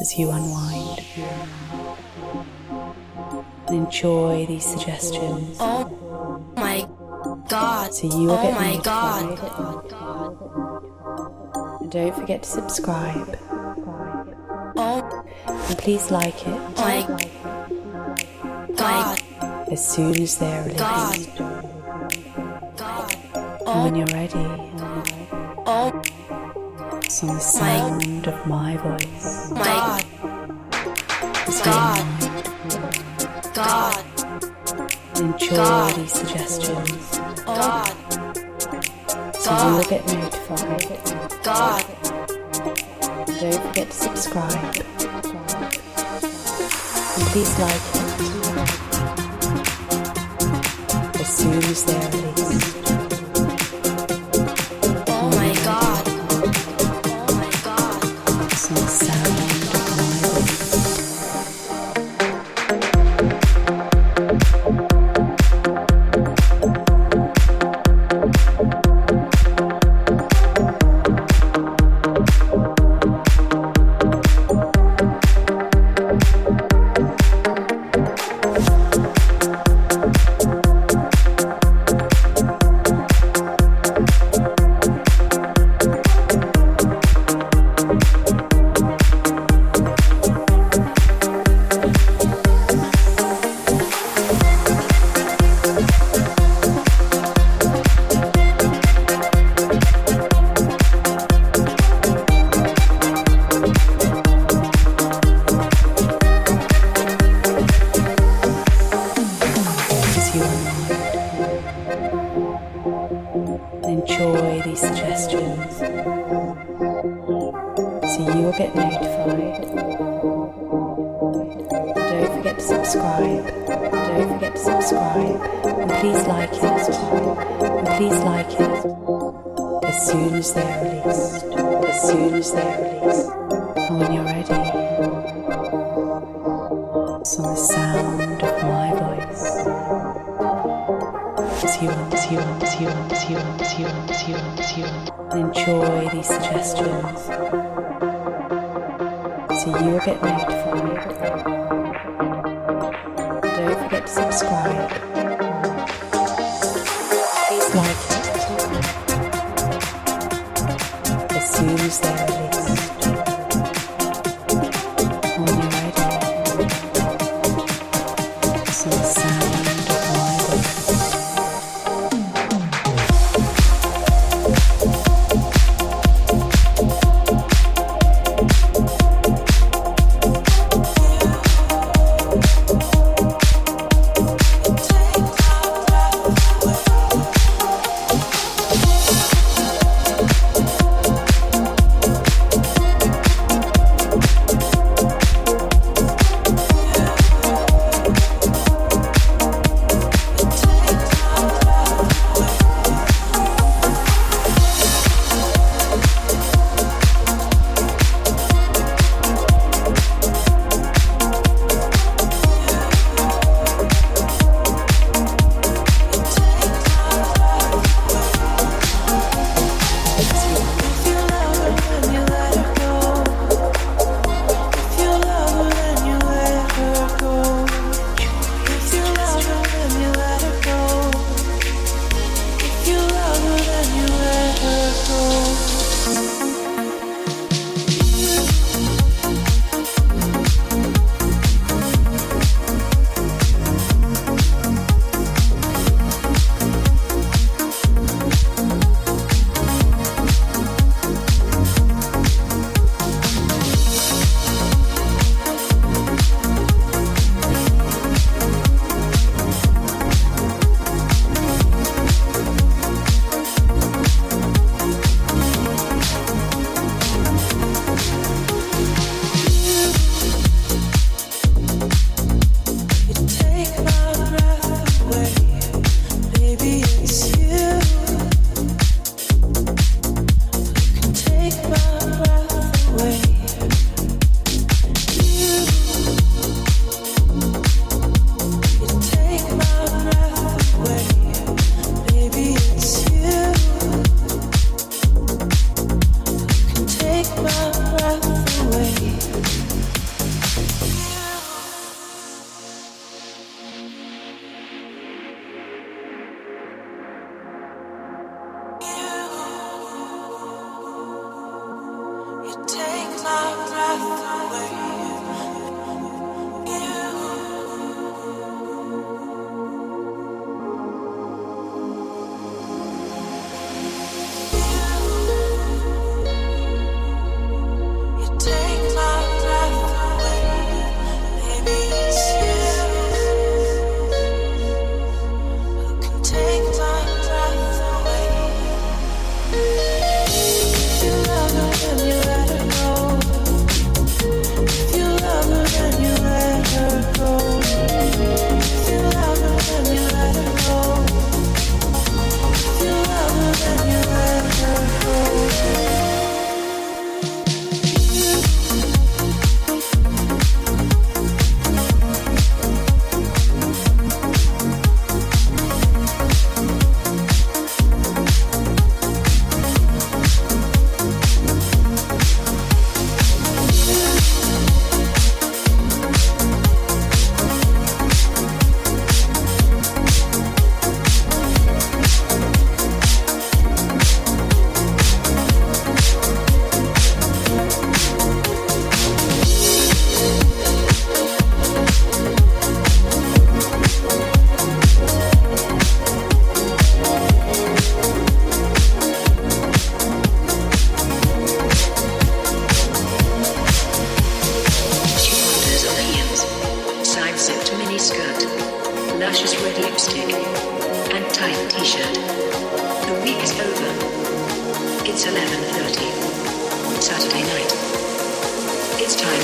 as you unwind and enjoy these suggestions. Oh my god. So you will oh get my notified. god. And don't forget to subscribe. Oh And please like it my god. as soon as they're God. released. God. And when oh. you're ready, Oh it's the sound of my voice. my god. As God. God. and enjoy God. these suggestions. God. So you will God. get notified. God. Don't forget to subscribe. And please like it as soon as they're released. On the sound of my voice. As you as you as you as you as you as you as you and enjoy these suggestions. So you will get notified.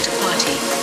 Party.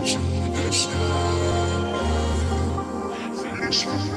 Listen. Listen.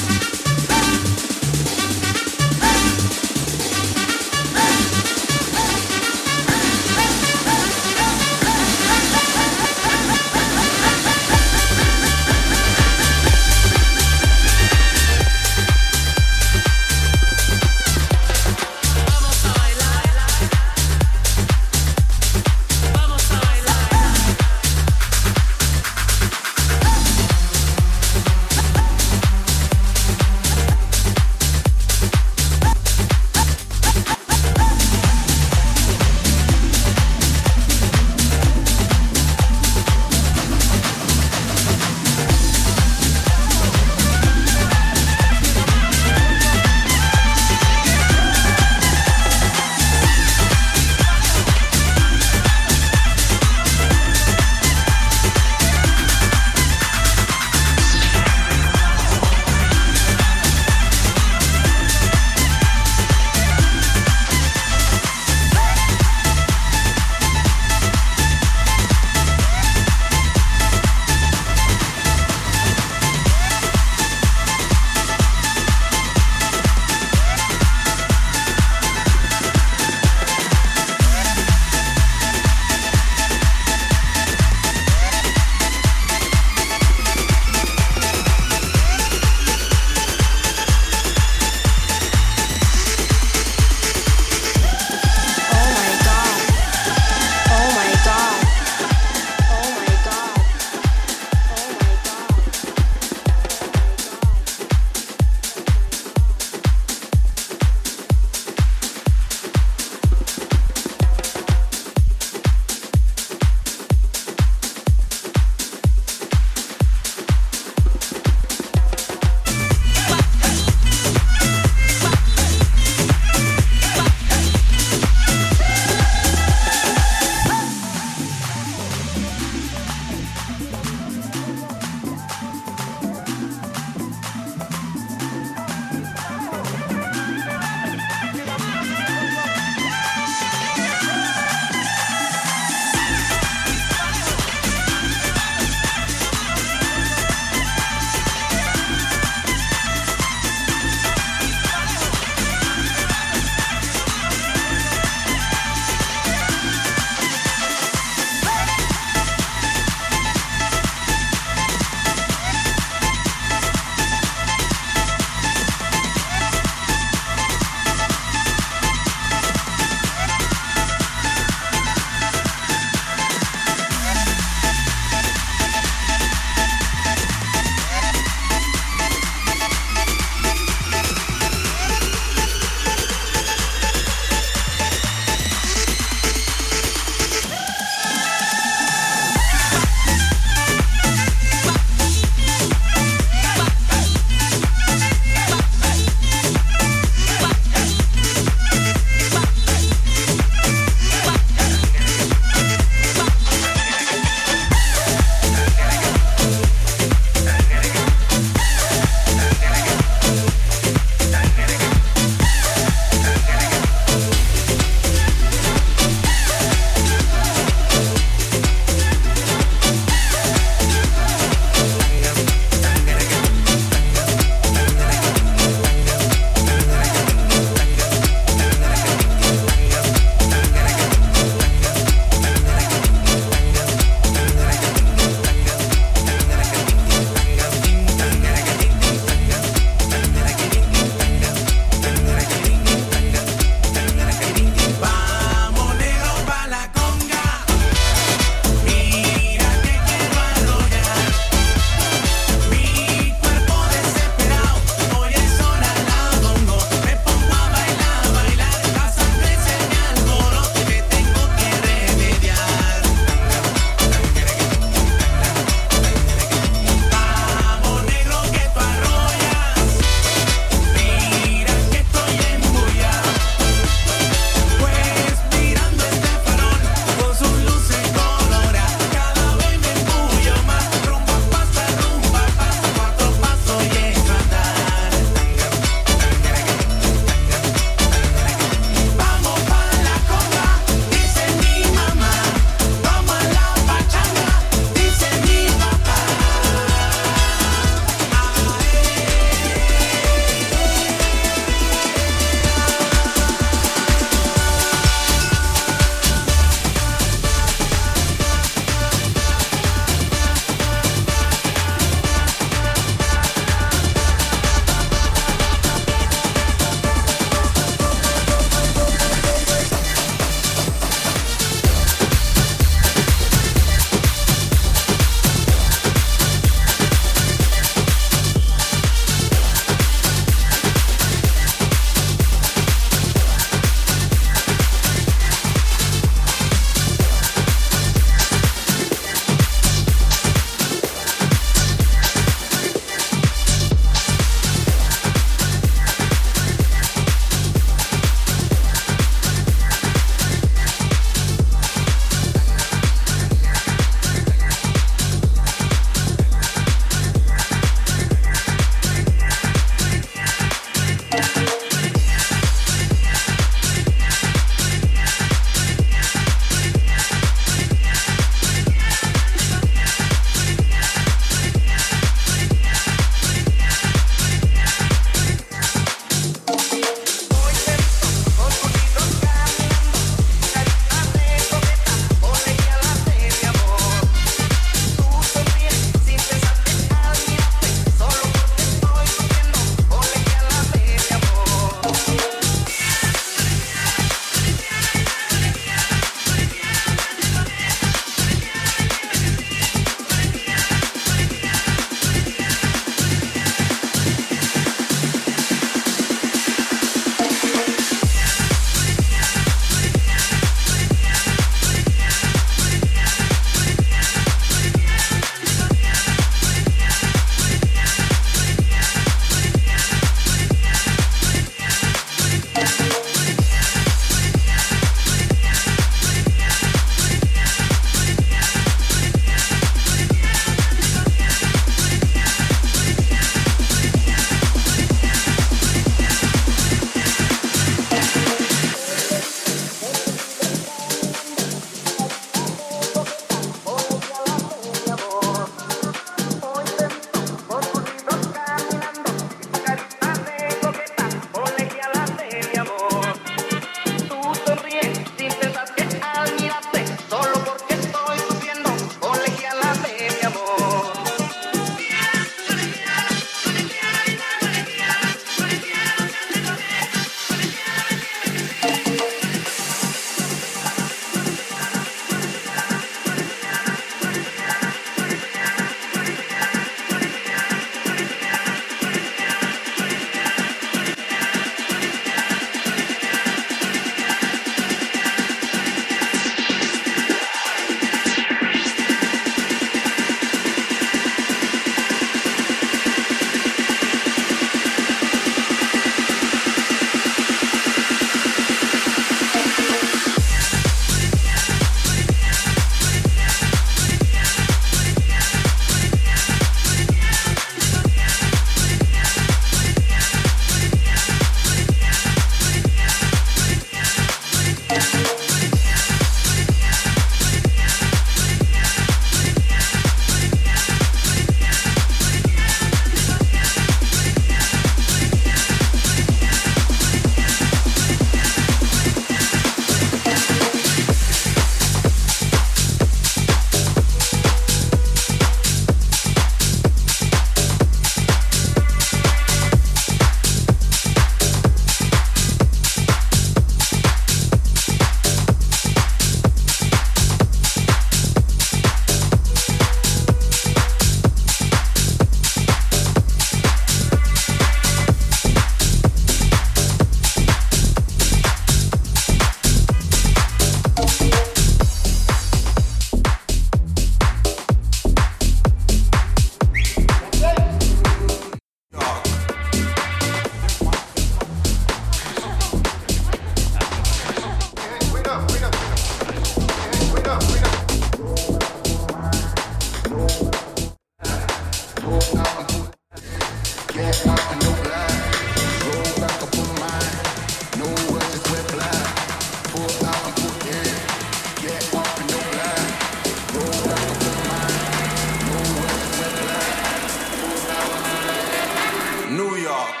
New York.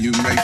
you make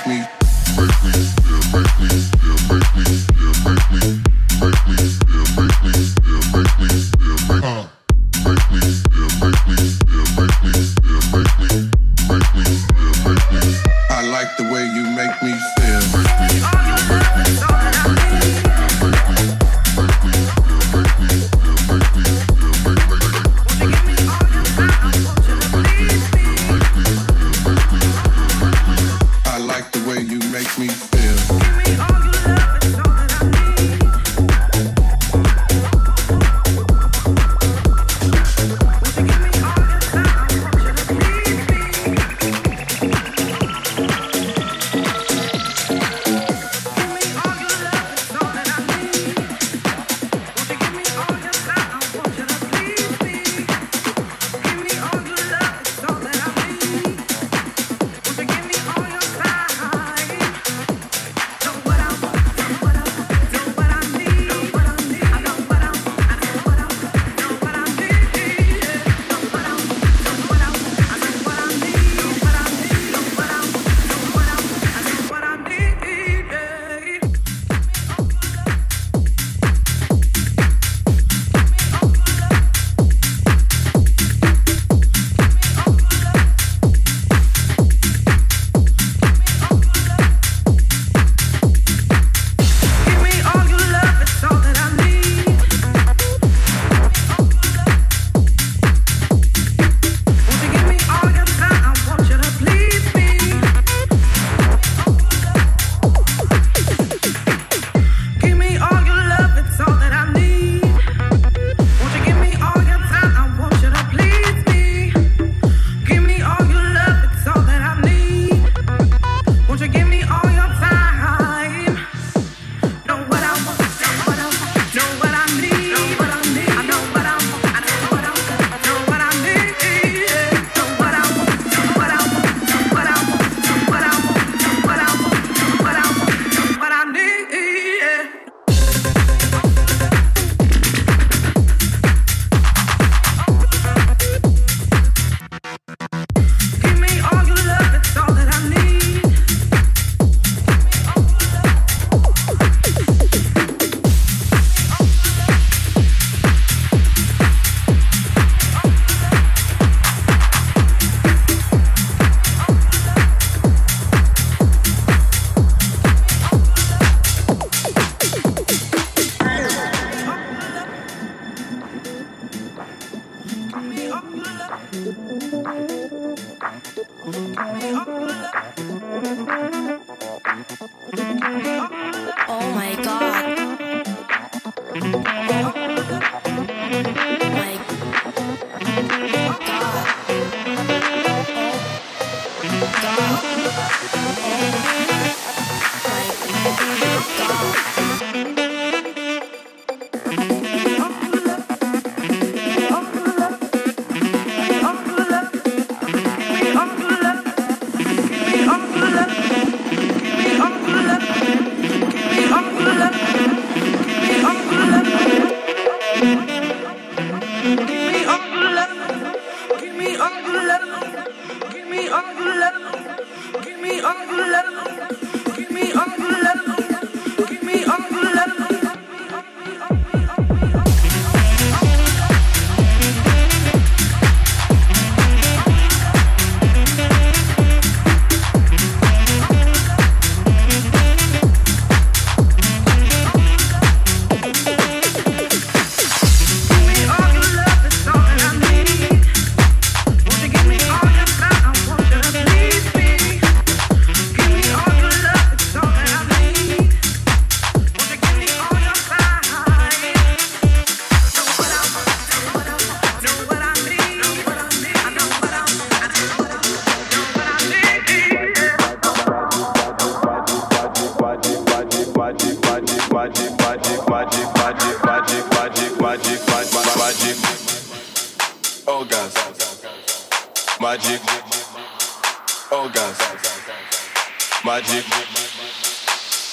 magic,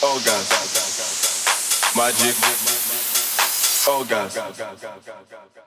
oh, magic, oh, gas,